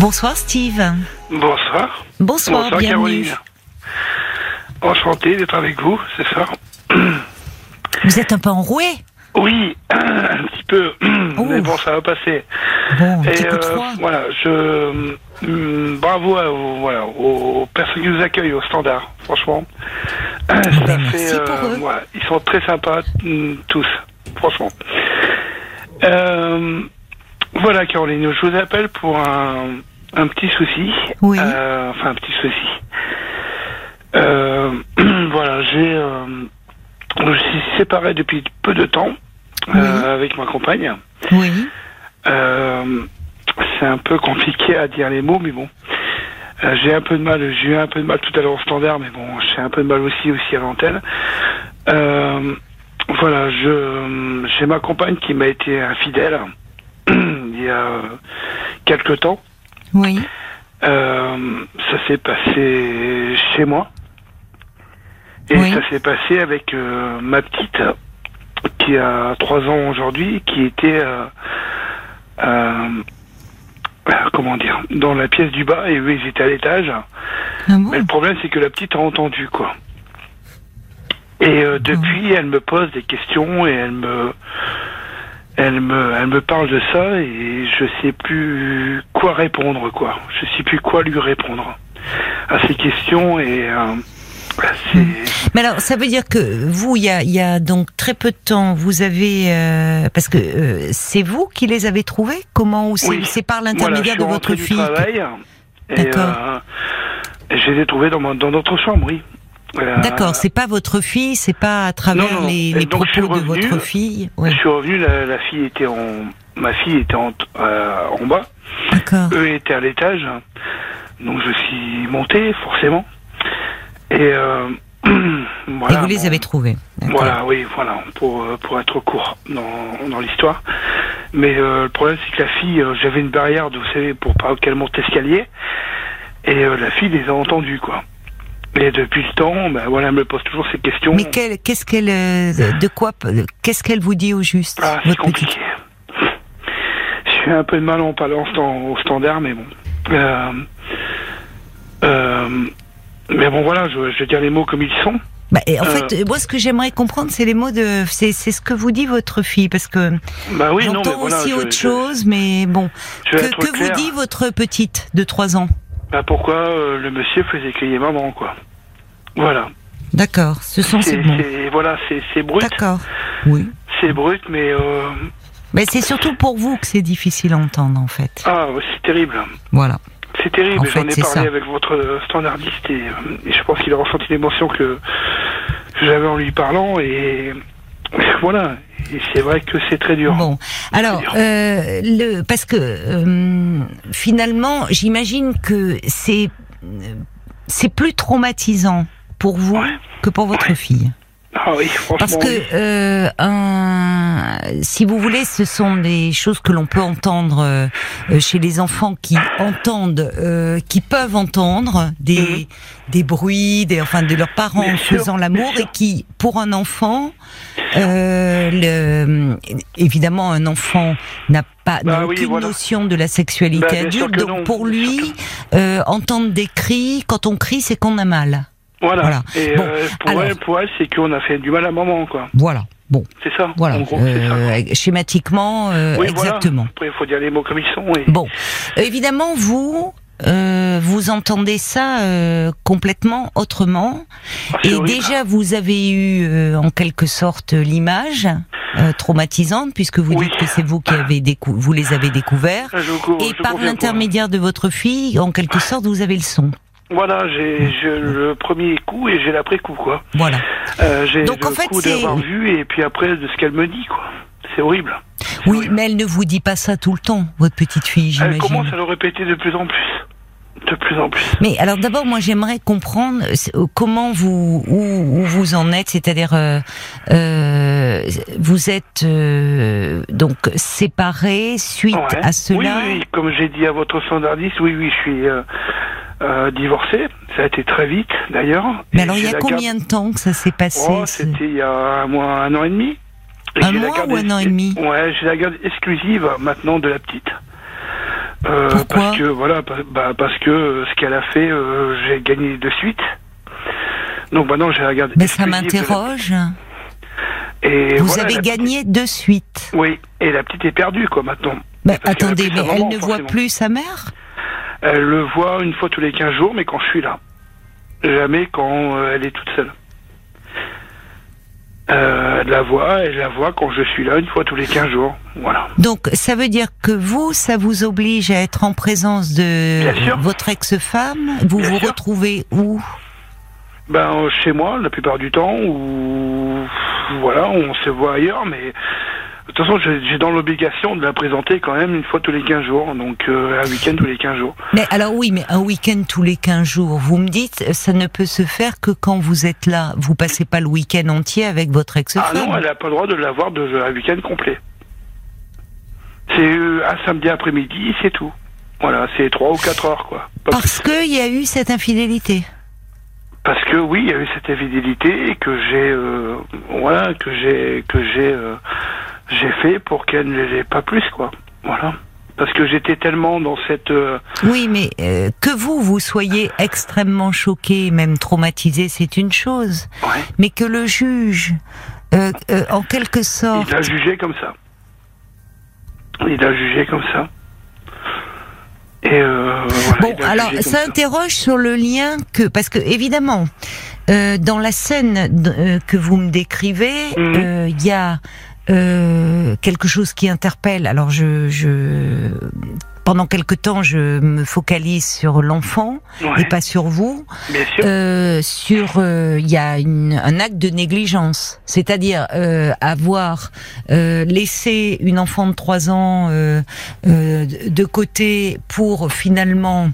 Bonsoir Steve. Bonsoir. Bonsoir, bienvenue. Caroline. Enchanté d'être avec vous, c'est ça Vous êtes un peu enroué Oui, un petit peu. Oh. Mais bon, ça va passer. Bon, Et euh, voilà, je hum, bravo à, aux- voilà, aux personnes qui nous accueillent au standard, franchement. Ça ben, fait, eux. voilà, ils sont très sympas hum, tous, franchement. Euh, voilà, Caroline, je vous appelle pour un, un petit souci. Oui. Euh, enfin, un petit souci. Euh, voilà, j'ai, euh, je suis séparé depuis peu de temps euh, Oui. avec ma compagne. Oui. Euh, c'est un peu compliqué à dire les mots, mais bon. J'ai un peu de mal, j'ai eu un peu de mal tout à l'heure au standard, mais bon, j'ai un peu de mal aussi aussi à l'antenne. Euh, voilà, je j'ai ma compagne qui m'a été infidèle il y a quelque temps. Oui. Euh, ça s'est passé chez moi. Et Oui. ça s'est passé avec euh, ma petite, qui a trois ans aujourd'hui, qui était, euh, comment dire, dans la pièce du bas, et eux, ils étaient à l'étage. Ah bon? Mais le problème, c'est que la petite a entendu, quoi. Et depuis, elle me pose des questions et elle me, elle me, elle me parle de ça et je sais plus quoi répondre, quoi. Je sais plus quoi lui répondre à ces questions et euh, c'est. Mais alors, ça veut dire que vous, il y a, il y a donc très peu de temps, vous avez euh, parce que euh, c'est vous qui les avez trouvés? Comment ou c'est Oui. c'est par l'intermédiaire de votre fille D'accord. euh, je les ai trouvés dans, ma- dans notre chambre, oui. D'accord, c'est pas votre fille, c'est pas à travers Non, non, non. les, donc, propos de votre fille. Ouais. Je suis revenu, la, la fille était en, ma fille était en, euh, en bas. D'accord. Eux étaient à l'étage, donc je suis monté forcément. Et euh, voilà. Et vous les avez trouvés. Voilà, oui, voilà, pour euh, pour être court dans dans l'histoire. Mais euh, le problème c'est que la fille, euh, j'avais une barrière, vous savez, pour pas qu'elle monte l'escalier, et euh, la fille les a entendus quoi. Et depuis le temps, ben voilà, elle me pose toujours ces questions. Mais qu'est-ce qu'elle, euh, de quoi, qu'est-ce qu'elle vous dit au juste, Ah, c'est compliqué. Je suis un peu de mal en parlant au standard, mais bon. Euh, euh, mais bon, voilà, je, je vais dire les mots comme ils sont. Bah, en Euh. fait, moi, ce que j'aimerais comprendre, c'est les mots de, c'est, ce que vous dit votre fille, parce que Bah oui, mais j'entends voilà. aussi je- autre je- chose, mais bon, que, que vous dit votre petite de 3 ans? Bah pourquoi euh, le monsieur faisait crier maman, quoi. Voilà. D'accord, ce sont ces mots. voilà, c'est, c'est brut. D'accord. Oui. C'est brut, mais euh, Mais c'est surtout pour vous que c'est difficile à entendre, en fait. ah, c'est terrible. Voilà. C'est terrible. En J'en fait, ai parlé ça. avec votre euh, standardiste et, euh, et je pense qu'il a ressenti l'émotion que j'avais en lui parlant et voilà. C'est vrai que c'est très dur. Bon, alors dur. euh, le parce que euh, finalement, j'imagine que c'est c'est plus traumatisant pour vous Ouais. que pour votre Ouais. fille. Ah oui, franchement. Parce que oui. euh, un, si vous voulez, ce sont des choses que l'on peut entendre euh, chez les enfants qui entendent, euh, qui peuvent entendre des des bruits, des enfin de leurs parents Mhm. Bien faisant l'amour et qui, pour un enfant, le, évidemment, un enfant n'a pas Bah oui, aucune voilà. notion de la sexualité Bah, adulte, donc non, pour lui, euh, entendre des cris, quand on crie, c'est qu'on a mal. Voilà. voilà. Et Bon, euh, pour, alors. elle, pour elle, c'est qu'on a fait du mal à maman, quoi. Voilà. Bon, C'est ça. voilà. En gros, c'est ça. Euh, schématiquement, euh, Oui, voilà. exactement. Après, il faut dire les mots comme ils sont. Et... Bon, évidemment, vous, euh, vous entendez ça euh, complètement autrement. Et déjà, vous avez eu euh, en quelque sorte l'image euh, traumatisante, puisque vous Oui. dites que c'est vous qui avez vous les avez découverts. Et par l'intermédiaire de votre fille, en quelque sorte, vous avez le son. Voilà, j'ai le premier coup et j'ai l'après-coup, quoi. Voilà. Euh, j'ai Donc, le en fait, coup c'est- d'avoir vu et puis après de ce qu'elle me dit, quoi. C'est horrible. Oui, mais elle ne vous dit pas ça tout le temps, votre petite fille, Elle j'imagine. commence à le répéter de plus en plus. De plus en plus. Mais alors d'abord, moi j'aimerais comprendre euh, comment vous où, où vous en êtes, c'est-à-dire euh, euh, vous êtes euh, donc séparés suite Ouais. à cela. Oui, oui, comme j'ai dit à votre standardiste, oui, oui, je suis euh, euh, divorcé. Ça a été très vite, d'ailleurs. Mais Et alors il y a combien de temps que ça s'est passé Oh, c'était il y a un mois, un an et demi. Et Un mois ou un an et demi Ouais, j'ai la garde exclusive maintenant de la petite. Euh, Pourquoi Parce que voilà, bah, parce que euh, ce qu'elle a fait, euh, j'ai gagné de suite. Donc maintenant j'ai regardé. Mais ça m'interroge. Et Vous voilà, avez petite- gagné de suite. Oui, et la petite est perdue quoi maintenant. A attendez, mais elle ne voit plus sa mère? Elle le voit une fois tous les 15 jours, mais quand je suis là. Jamais quand euh, elle est toute seule. Euh, elle la voit, elle la voit quand je suis là une fois tous les 15 jours. Voilà. Donc, ça veut dire que vous, ça vous oblige à être en présence de votre ex-femme Vous Bien vous sûr. retrouvez où? Ben chez moi, la plupart du temps, ou voilà, on se voit ailleurs, mais de toute façon, j'ai dans l'obligation de la présenter quand même une fois tous les 15 jours, donc euh, un week-end tous les 15 jours. Mais alors oui, mais un week-end tous les 15 jours, vous me dites, ça ne peut se faire que quand vous êtes là. Vous passez pas le week-end entier avec votre Ah ex-femme. non, elle n'a pas le droit de l'avoir de un week-end complet. C'est euh, un samedi après-midi, c'est tout. Voilà, c'est 3 ou 4 heures, quoi. Pas Parce qu'il y a eu cette infidélité. Parce que oui, il y a eu cette infidélité et que j'ai euh, voilà que j'ai que j'ai euh, j'ai fait pour qu'elle ne l'ait pas plus quoi. Voilà. Parce que j'étais tellement dans cette euh, Oui, mais euh, que vous, vous soyez extrêmement choqué, même traumatisé, c'est une chose. ouais, Mais que le juge, euh, en quelque sorte... il a jugé comme ça. Il a jugé comme ça. Et euh, voilà, Bon, alors ça interroge sur le lien que parce que évidemment euh, dans la scène euh, que vous me décrivez, Mhm. il y a euh, quelque chose qui interpelle. Alors je, je pendant quelque temps je me focalise sur l'enfant Ouais, et pas sur vous. bien sûr. Euh, sur euh, il y a une, un acte de négligence, c'est-à-dire euh, avoir euh, laissé une enfant de 3 ans euh, euh, de côté pour finalement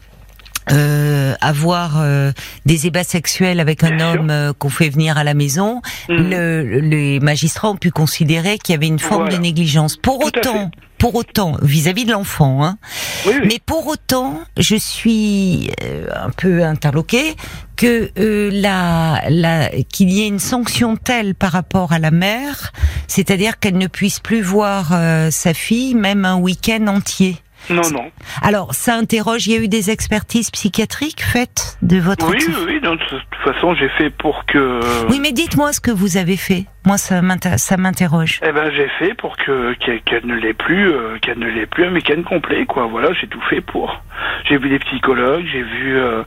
euh, avoir euh, des ébats sexuels avec un Bien homme euh, qu'on fait venir à la maison, Mhm. le- les magistrats ont pu considérer qu'il y avait une forme Voilà. de négligence. Pour Tout autant, pour autant, vis-à-vis de l'enfant, hein, Oui, oui. mais pour autant, je suis euh, un peu interloquée que euh, la, la, qu'il y ait une sanction telle par rapport à la mère, c'est-à-dire qu'elle ne puisse plus voir euh, sa fille même un week-end entier. Non, non. Alors, ça interroge. Il y a eu des expertises psychiatriques faites de votre. Oui, oui, donc, de toute façon, j'ai fait pour que. Oui, mais dites-moi ce que vous avez fait. Moi, ça m'inter- ça m'interroge. Eh ben, j'ai fait pour que qu'elle qu'elle ne l'ait plus, euh, qu'elle ne l'ait plus un week-end complet, quoi. Voilà, j'ai tout fait pour. J'ai vu des psychologues, j'ai vu euh,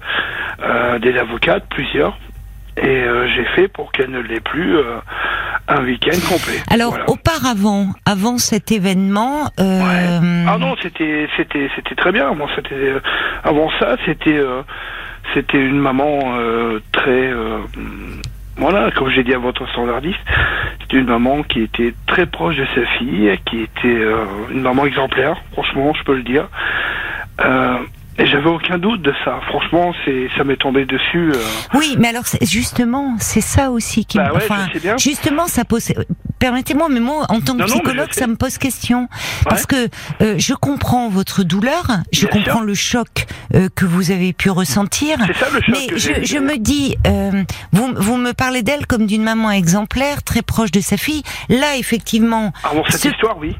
euh, des avocates, plusieurs, et euh, j'ai fait pour qu'elle ne l'ait plus euh, un week-end complet. Alors, Voilà. auparavant, avant cet événement, euh, Ah non, c'était c'était c'était très bien. Moi, c'était euh, avant ça, c'était euh, c'était une maman euh, très euh, voilà, comme j'ai dit à votre standardiste, c'était une maman qui était très proche de sa fille, qui était euh, une maman exemplaire, franchement, je peux le dire. Et j'avais aucun doute de ça. Franchement, c'est ça m'est tombé dessus. euh. Oui, mais alors justement, c'est ça aussi qui Bah me. ouais, enfin, je sais bien. justement, ça pose. Permettez-moi, mais moi, en tant que Non, psychologue, ça me pose question parce que euh, je comprends votre douleur, je Bien comprends sûr. le choc euh, que vous avez pu ressentir. C'est ça le choc Mais je, je me dis, euh, vous, vous me parlez d'elle comme d'une maman exemplaire, très proche de sa fille. Là, effectivement, Ah bon, cette ce- histoire, oui.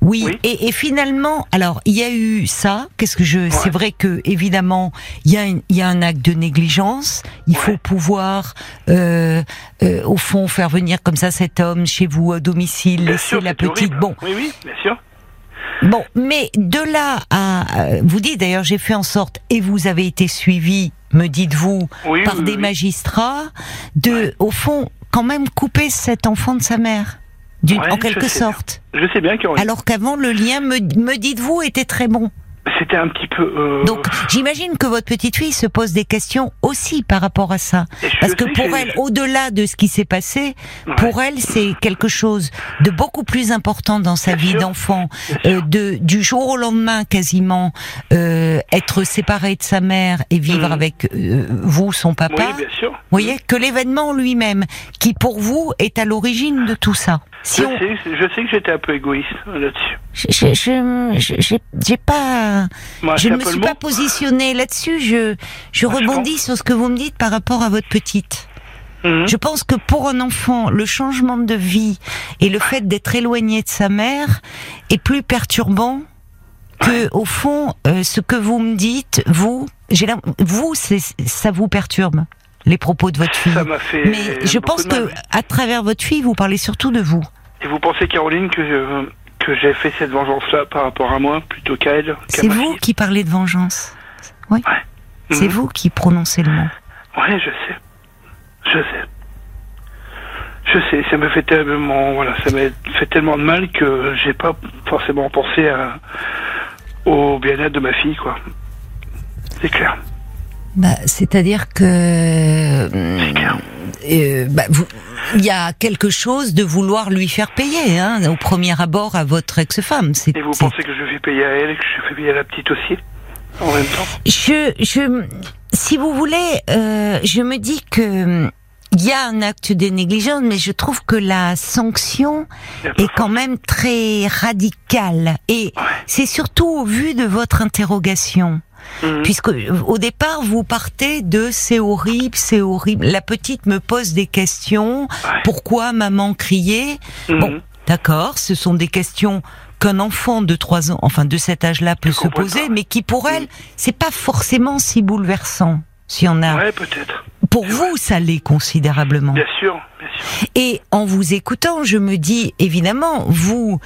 Oui, Oui. Et, et finalement, alors il y a eu ça. Qu'est-ce que je C'est vrai que évidemment, il y y a un acte de négligence. Il Ouais. faut pouvoir, euh, euh, au fond, faire venir comme ça cet homme chez vous à domicile, Bien laisser sûr, la petite. horrible. Bon, Oui, oui, bien sûr. bon, mais de là à vous dites d'ailleurs, j'ai fait en sorte et vous avez été suivi, me dites-vous, Oui, par oui, des magistrats, de, au fond, quand même couper cet enfant de sa mère, Ouais, en quelque bien. sorte. Je sais bien qu'il y Alors qu'avant, le lien, me, me dites-vous, était très bon. c'était un petit peu. euh, Donc, j'imagine que votre petite fille se pose des questions aussi par rapport à ça. Parce que pour elle, au-delà de ce qui s'est passé, Ouais. pour elle, c'est quelque chose de beaucoup plus important dans sa Bien vie d'enfant, euh, de du jour au lendemain quasiment euh, être séparée de sa mère et vivre Mhm. avec euh, vous, son papa. Oui, bien sûr. Vous voyez que l'événement lui-même, qui pour vous est à l'origine de tout ça. Si Je, on, sais, je sais que j'étais un peu égoïste euh, là-dessus. je, je, j'ai pas. Moi, je me suis pas mot. positionnée là-dessus. Je, je rebondis sur ce que vous me dites par rapport à votre petite. Mhm. Je pense que pour un enfant, le changement de vie et le fait d'être éloigné de sa mère est plus perturbant que au fond, euh, ce que vous me dites, vous, j'ai vous, ça vous perturbe? Les propos de votre fille. Ça m'a fait. Mais je pense que oui. à travers votre fille, vous parlez surtout de vous. Et vous pensez, Caroline, que, euh, que j'ai fait cette vengeance-là par rapport à moi plutôt qu'à elle C'est vous qui parlez de vengeance. Oui. Ouais. C'est Mhm. vous qui prononcez le mot. Ouais, je sais. Je sais. Je sais, ça me fait tellement, voilà, ça m'a fait tellement de mal que j'ai pas forcément pensé à, au bien-être de ma fille, quoi. C'est clair. Bah, c'est-à-dire que clair. euh, bah, vous- il y a quelque chose de vouloir lui faire payer, hein, au premier abord à votre ex-femme. C'est, Et vous c'est- pensez que je fais payer à elle et que je fais payer à la petite aussi En même temps? Je, je, si vous voulez, euh, je me dis que il y a un acte de négligence, mais je trouve que la sanction est quand même très radicale. Et c'est surtout au vu de votre interrogation. Mhm. Puisque au départ vous partez de c'est horrible, c'est horrible. La petite me pose des questions. Ouais. Pourquoi maman criait Mhm. Bon, d'accord, ce sont des questions qu'un enfant de 3 ans, enfin de cet âge-là, peut se poser, pas. mais qui pour elle, c'est pas forcément si bouleversant. S'il y en a. Ouais, peut-être. Pour vous, ça l'est considérablement. Bien sûr, bien sûr. Et en vous écoutant, je me dis, évidemment, vous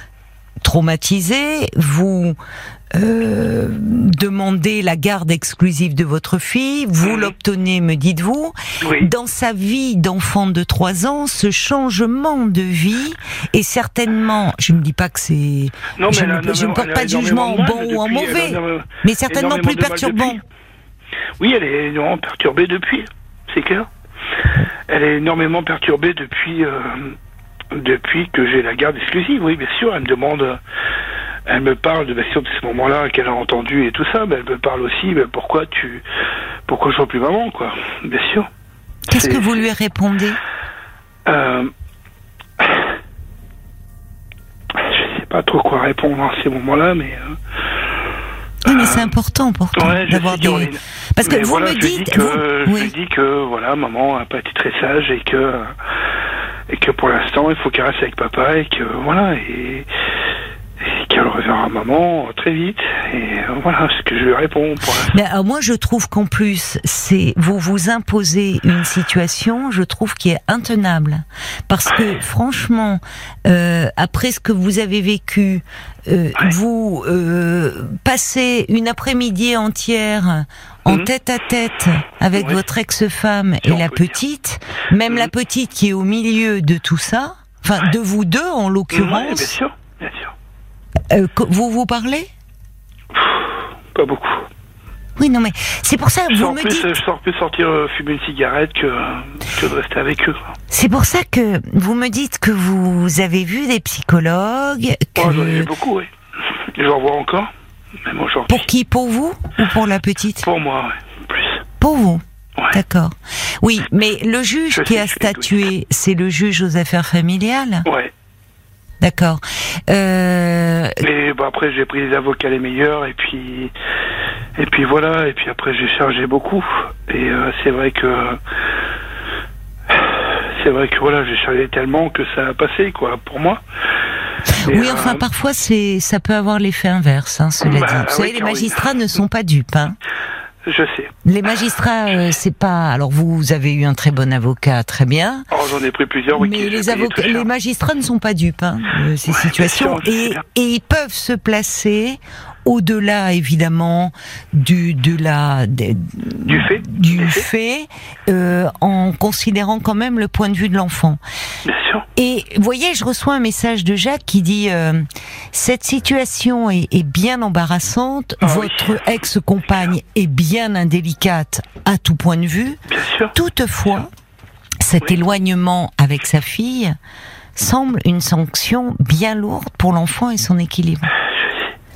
traumatisez, vous euh, demandez la garde exclusive de votre fille, vous l'obtenez, me dites-vous. Oui. Dans sa vie d'enfant de 3 ans, ce changement de vie est certainement, je ne dis pas que c'est, je elle ne- je ne énormément- porte pas de jugement en bon ou en mauvais, elle mais certainement plus perturbant. Oui, elle est énormément perturbée depuis, c'est clair. Elle est énormément perturbée depuis, euh, depuis que j'ai la garde exclusive, oui, bien sûr. Elle me demande, elle me parle de, sûr, de ce moment-là qu'elle a entendu et tout ça, mais elle me parle aussi, mais pourquoi tu, pourquoi je vois plus maman, quoi, bien sûr. Qu'est-ce C'est- que vous lui répondez Euh, je sais pas trop quoi répondre à ces moments-là, mais. euh, Oui, mais c'est important pourtant Ouais, d'avoir des. Parce que Mais vous voilà, me dites, dis que, vous- je oui. lui dis que voilà, maman a pas été très sage et que et que pour l'instant il faut qu'elle reste avec papa et que voilà et qu'elle reverra maman très vite et euh, voilà ce que je lui réponds pour. Mais alors moi, je trouve qu'en plus, c'est vous vous imposez une situation, je trouve qui est intenable, parce que franchement, euh, après ce que vous avez vécu, euh, Ouais. vous euh, passez une après-midi entière en Mhm. tête à tête avec Ouais. votre ex-femme Si et la dire. petite, même la Mhm. petite qui est au milieu de tout ça, enfin de vous deux en Ouais, bien l'occurrence, sûr, bien sûr. Euh, vous vous parlez? Pas beaucoup. Oui, non mais c'est pour ça que vous me plus, dites. je sors plus sortir euh, fumer une cigarette que que de rester avec eux. C'est pour ça que vous me dites que vous avez vu des psychologues. Que... J'en ai vu beaucoup, oui. J'en vois encore, même aujourd'hui. Pour qui? Pour vous ou pour la petite? Pour moi, ouais. plus. Pour vous. Ouais. D'accord. Oui, mais le juge Je qui a statué, c'est le juge aux affaires familiales? Ouais. D'accord. Euh, Et bah, après, j'ai pris les avocats les meilleurs, et puis, et puis voilà, et puis après, j'ai chargé beaucoup. Et euh, c'est vrai que, c'est vrai que voilà, j'ai chargé tellement que ça a passé, quoi, pour moi. Et, oui, euh, enfin, parfois, c'est, ça peut avoir l'effet inverse, hein, cela Bah, dit. Vous oui, savez, les magistrats ne sont pas dupes. Hein. Je sais. Les magistrats, euh, c'est pas. Alors, vous avez eu un très bon avocat, très bien. Oh, j'en ai pris plusieurs, oui. Mais les avocats, les magistrats ne sont pas dupes hein, de ces Ouais, situations sûr, et, et ils peuvent se placer au-delà évidemment du de la Du fait du fait euh, en considérant quand même le point de vue de l'enfant. Bien sûr. Et vous voyez, je reçois un message de Jacques qui dit euh, cette situation est, est bien embarrassante, Ah oui. votre ex-compagne est bien indélicate à tout point de vue. Bien sûr. Toutefois, cet Oui. éloignement avec sa fille semble une sanction bien lourde pour l'enfant et son équilibre.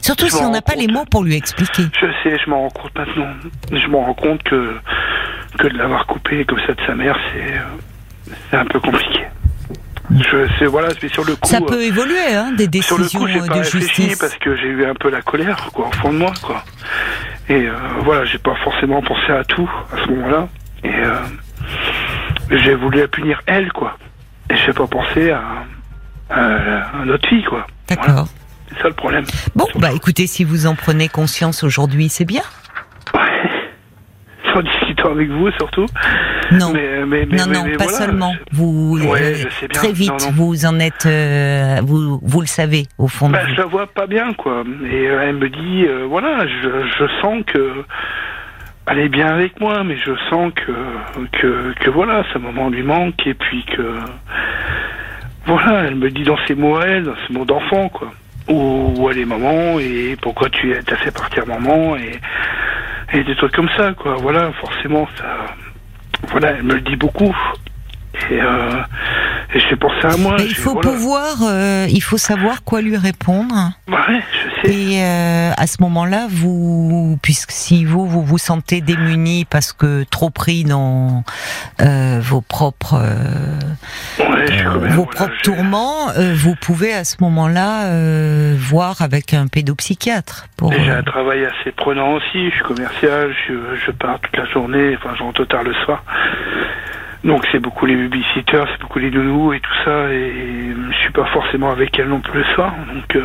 Surtout Je si on n'a pas les mots pour lui expliquer. Je sais, je m'en rends compte maintenant. Je m'en rends compte que, que de l'avoir coupé comme ça de sa mère, c'est, un peu compliqué. Je sais, voilà, mais sur le coup. Ça euh, peut évoluer, hein, des Sur le décisions coup, pas de réfléchi justice. parce que j'ai eu un peu la colère, quoi, au fond de moi, quoi. Et euh, voilà, j'ai pas forcément pensé à tout à ce moment-là. Et euh, j'ai voulu la punir elle, quoi. Et j'ai pas pensé à, à, à notre fille, quoi. Voilà. C'est ça le problème. Bon, bah écoutez, si vous en prenez conscience aujourd'hui, c'est bien. Ouais. En discutant avec vous surtout. Non, Mais, mais, mais, non, non, pas voilà, seulement. Vous Ouais, euh, très vite, Non, non. vous en êtes, euh, vous, vous le savez au fond de Bah, vous. je la vois pas bien, quoi. Et euh, elle me dit, euh, voilà, je, je sens que elle est bien avec moi, mais je sens que que, que voilà, ce moment lui manque, et puis que voilà, elle me dit dans ses mots, elle, dans ses mots d'enfant, quoi. Où, où elle est maman et pourquoi tu t'as fait partir maman et et des trucs comme ça, quoi. Voilà, forcément, ça, voilà, elle me le dit beaucoup. Et, euh, et j'ai pensé à moi. Mais il faut voilà. pouvoir, euh, il faut savoir quoi lui répondre. Ouais, Et euh, à ce moment-là, vous, puisque si vous vous vous sentez démuni parce que trop pris dans euh, vos propres euh, Ouais, vos propres tourments, euh, vous pouvez à ce moment-là euh, voir avec un pédopsychiatre. Pour, J'ai un travail assez prenant aussi. Je suis commercial, je, je pars toute la journée, enfin je rentre tard le soir. Donc c'est beaucoup les babysitters, c'est beaucoup les nounous et tout ça. Et je suis pas forcément avec elle non plus le soir. Donc euh,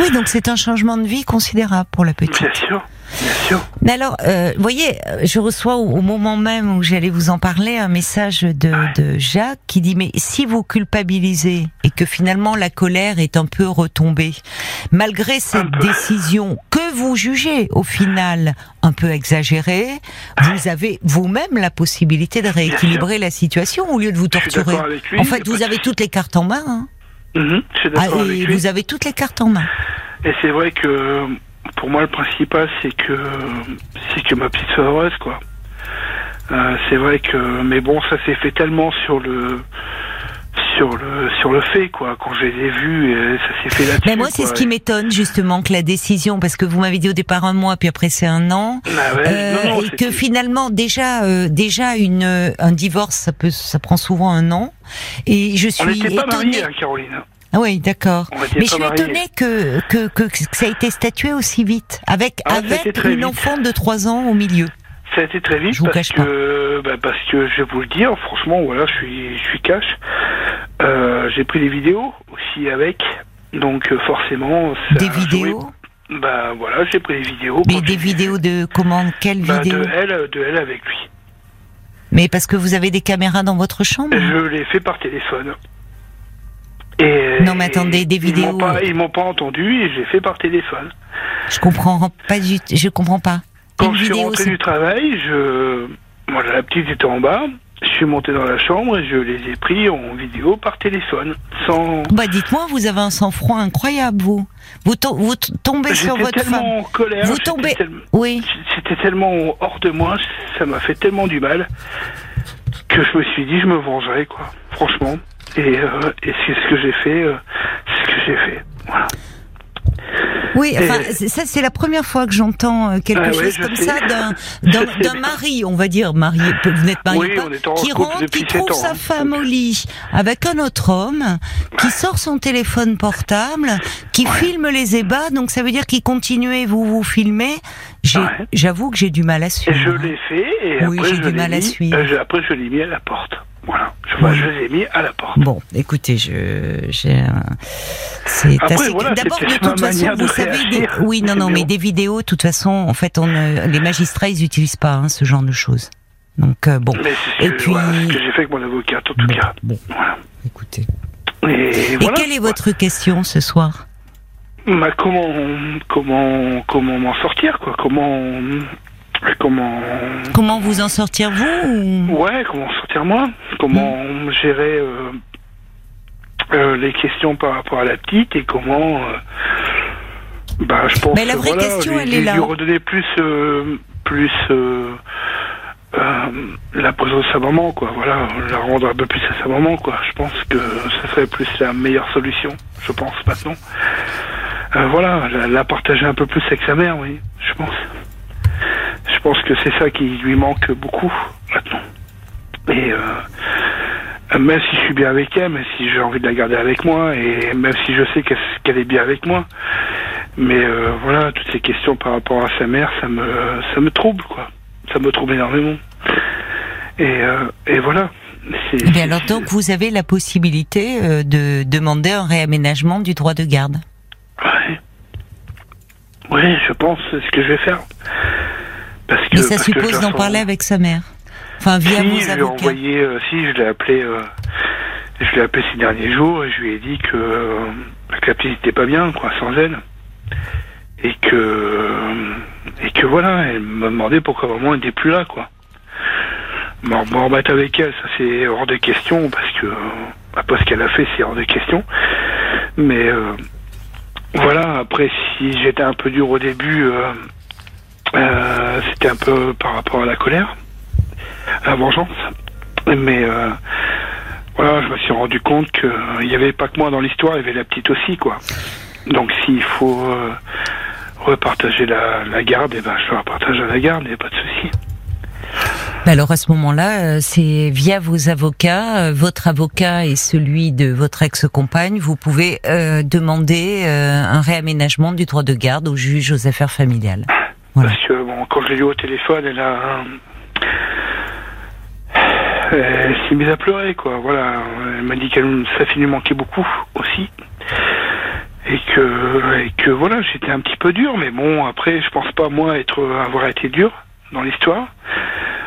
Oui, donc c'est un changement de vie considérable pour la petite. bien sûr, bien sûr. Mais alors, euh, voyez, euh, je reçois au, au moment même où j'allais vous en parler un message de, de Jacques qui dit mais si vous culpabilisez et que finalement la colère est un peu retombée, malgré cette décision que vous jugez au final un peu exagérée, vous avez vous-même la possibilité de rééquilibrer la situation au lieu de vous torturer. En fait, vous avez toutes les cartes en main. Hein. Suis Ah, avec et lui. vous avez toutes les cartes en main. Et c'est vrai que pour moi le principal c'est que c'est que ma petite soit heureuse quoi. Euh, c'est vrai que mais bon ça s'est fait tellement sur le sur le sur le fait quoi quand je les ai vus et ça s'est fait là-dessus. Mais moi, c'est ce qui m'étonne justement que la décision, parce que vous m'avez dit au départ un mois, puis après c'est un an, Ah ouais, euh, non, non, et que finalement déjà euh, déjà une euh, un divorce, ça peut ça prend souvent un an, et je on suis n'était pas étonnée. mariés hein, Caroline. Ah oui, d'accord. Mais je suis étonnée que, que que que ça a été statué aussi vite, avec Ah, avec une enfant de 3 ans au milieu. Ça a été très vite Je vous parce que bah, parce que je vais vous le dire franchement voilà je suis je suis cash. Euh, j'ai pris des vidéos aussi avec donc euh, forcément Des a joué- vidéos, Bah voilà j'ai pris des vidéos. mais des vidéos de comment quelle Bah, vidéo de elle, de elle avec lui. Mais parce que vous avez des caméras dans votre chambre. Je l'ai fait par téléphone. Et Non, mais attendez, des vidéos- pas- Ils m'ont pas entendu et j'ai fait par téléphone. Je comprends pas du, je comprends pas. Quand Une je suis vidéo, rentré du travail, je, voilà, la petite était en bas. Je suis monté dans la chambre et je les ai pris en vidéo par téléphone, sans. Bah dites-moi, vous avez un sang-froid incroyable, vous. Vous, to- vous t- tombez sur votre tellement femme. en colère. Vous tombez- Oui. C'était tellement hors de moi, ça m'a fait tellement du mal que je me suis dit je me vengerai quoi, franchement. Et, euh, et c'est ce que j'ai fait, euh, c'est ce que j'ai fait. Voilà. Oui, enfin, ça c'est la première fois que j'entends euh, quelque Ah chose comme sais. ça d'un mari, on va dire marié. Vous n'êtes marié Oui, pas, qui rentre, qui trouve ans, sa hein. femme au lit avec un autre homme, qui sort son téléphone portable, qui filme les ébats. Donc ça veut dire qu'il continuait, vous vous filmez. Ouais. J'avoue que j'ai du mal à Et suivre. je hein. l'ai fait et Oui, après je du mal à mis, suivre. euh, après je l'ai mis à la porte. Voilà. Je, les ai mis à la porte. Bon, écoutez, je, j'ai, un- c'est Après, assez. voilà, D'abord, c'est de toute façon, vous savez, des... oui, non, non, mais des vidéos, de toute façon, en fait, on, ne- les magistrats, ils n'utilisent pas hein, ce genre de choses. Donc euh, bon, Mais c'est Et ce que, puis- voilà, ce que j'ai fait avec mon avocate en tout Bon, cas. bon. Voilà. écoutez. Et, Et voilà. quelle est votre question ce soir? Bah, comment comment comment m'en sortir quoi? Comment comment Comment vous en sortir vous ou- ouais comment sortir moi? Comment Hmm. gérer euh, euh, les questions par rapport à la petite et comment euh, bah je pense Mais la vraie voilà, question, lui, elle lui- est là. lui redonner plus plus la présence de sa maman quoi voilà la rendre un peu plus à sa maman quoi je pense que ce serait plus la meilleure solution je pense maintenant Euh, voilà la, la partager un peu plus avec sa mère oui je pense pense que c'est ça qui lui manque beaucoup maintenant et euh, même si je suis bien avec elle, même si j'ai envie de la garder avec moi, et même si je sais qu'elle est bien avec moi, mais euh, voilà, toutes ces questions par rapport à sa mère, ça me, ça me trouble, quoi. Ça me trouble énormément. Et, euh, et voilà. C'est- alors donc vous avez la possibilité de demander un réaménagement du droit de garde? Ouais. Oui, je pense, c'est ce que je vais faire. Parce que, Mais ça suppose d'en parler avec sa mère. Enfin, via si, je envoyé, euh, si, je l'ai appelé, euh, je l'ai appelé ces derniers jours et je lui ai dit que, euh, que la petite n'était pas bien, quoi, sans elle. Et que, et que voilà, elle m'a demandé pourquoi vraiment elle n'était plus là, quoi. M'en remettre avec elle, ça c'est hors de question, parce que, après ce qu'elle a fait, c'est hors de question. Mais, voilà, après, si j'étais un peu dur au début, c'était un peu par rapport à la colère la vengeance. Mais euh, voilà, je me suis rendu compte qu'il n'y avait pas que moi dans l'histoire, il y avait la petite aussi, quoi. Donc s'il faut euh, repartager la, garde, eh ben, je la repartage à la garde, il n'y a pas de souci. Alors à ce moment-là, euh, c'est via vos avocats, votre avocat et celui de votre ex-compagne, vous pouvez demander un réaménagement du droit de garde au juge aux affaires familiales. Parce que bon, quand je l'ai eu au téléphone, elle a, elle s'est mise à pleurer, quoi. Voilà, elle m'a dit qu'elle ça finit manquer beaucoup aussi. Et que, et que voilà, j'étais un petit peu dur, mais bon, après, je pense pas, moi, être, avoir été dur dans l'histoire.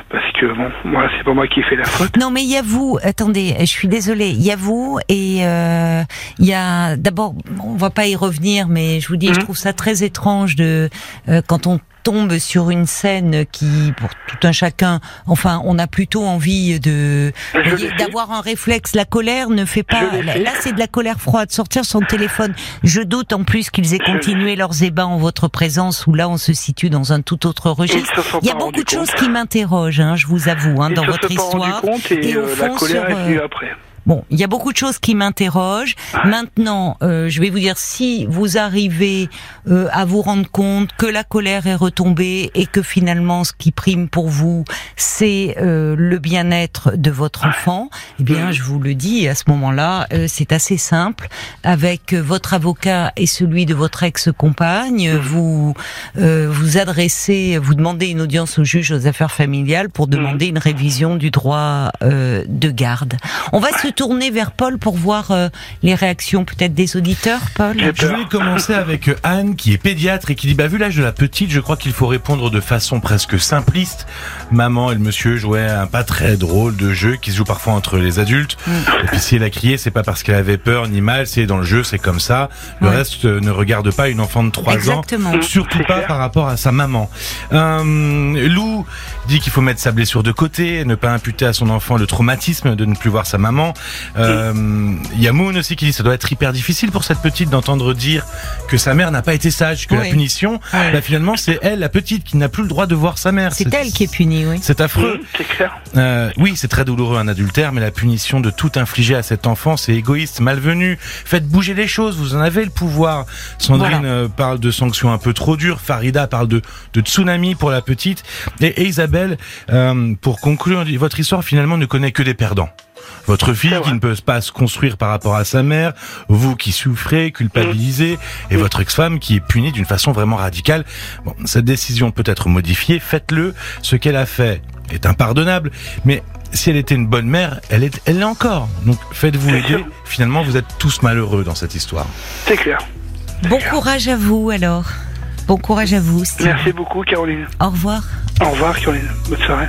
Parce que bon, moi, c'est pas moi qui ai fait la faute. Non, mais il y a vous. Attendez, je suis désolée. Il y a vous et euh, il y a d'abord, on va pas y revenir, mais je vous dis, je mhm. trouve ça très étrange de euh, quand on tombe sur une scène qui, pour tout un chacun, enfin, on a plutôt envie de d'avoir un réflexe. La colère ne fait pas. Là, c'est de la colère froide. Sortir son téléphone. Je doute en plus qu'ils aient continué leurs ébats en votre présence, où là, on se situe dans un tout autre registre. Il y a beaucoup de choses qui m'interrogent, hein, je vous avoue, hein, dans votre histoire. Et, au euh, fond, la colère est venue après. Bon, il y a beaucoup de choses qui m'interrogent. Maintenant, euh, je vais vous dire, si vous arrivez euh, à vous rendre compte que la colère est retombée et que finalement, ce qui prime pour vous, c'est euh, le bien-être de votre enfant, eh bien, je vous le dis, à ce moment-là, c'est assez simple. Avec votre avocat et celui de votre ex-compagne, vous vous adressez, vous demandez une audience au juge aux affaires familiales pour demander une révision du droit de garde. On va se tourner vers Paul pour voir euh, les réactions peut-être des auditeurs, Paul Je vais commencer avec euh, Anne qui est pédiatre et qui dit bah vu l'âge de la petite, je crois qu'il faut répondre de façon presque simpliste. Maman et le monsieur jouaient un pas très drôle de jeu qui se joue parfois entre les adultes. Mm. Et puis si elle a crié, c'est pas parce qu'elle avait peur ni mal, c'est dans le jeu, c'est comme ça. Le reste euh, ne regarde pas une enfant de 3 Exactement. ans, surtout pas par rapport à sa maman. Lou dit qu'il faut mettre sa blessure de côté, et ne pas imputer à son enfant le traumatisme de ne plus voir sa maman. Euh, il y a Moon aussi qui dit ça doit être hyper difficile pour cette petite d'entendre dire que sa mère n'a pas été sage, que la punition, bah, finalement c'est elle, la petite, qui n'a plus le droit de voir sa mère. C'est elle qui est punie, oui. C'est affreux. c'est clair. Euh, oui, c'est très douloureux un adultère, mais la punition de tout infliger à cet enfant, c'est égoïste, malvenu. Faites bouger les choses, vous en avez le pouvoir. Sandrine euh, parle de sanctions un peu trop dures, Farida parle de, de tsunami pour la petite, et, Isabelle, euh, pour conclure, votre histoire finalement ne connaît que des perdants. Votre fille qui ne peut pas se construire par rapport à sa mère, vous qui souffrez, culpabilisez, et votre ex-femme qui est punie d'une façon vraiment radicale. Bon, cette décision peut être modifiée, faites-le. Ce qu'elle a fait est impardonnable, mais si elle était une bonne mère, elle est, elle l'est encore. Donc faites-vous aider. Finalement, vous êtes tous malheureux dans cette histoire. C'est clair. Bon courage à vous alors. Bon courage à vous. Merci beaucoup, Caroline. Au revoir. Au revoir, Caroline. Bonne soirée.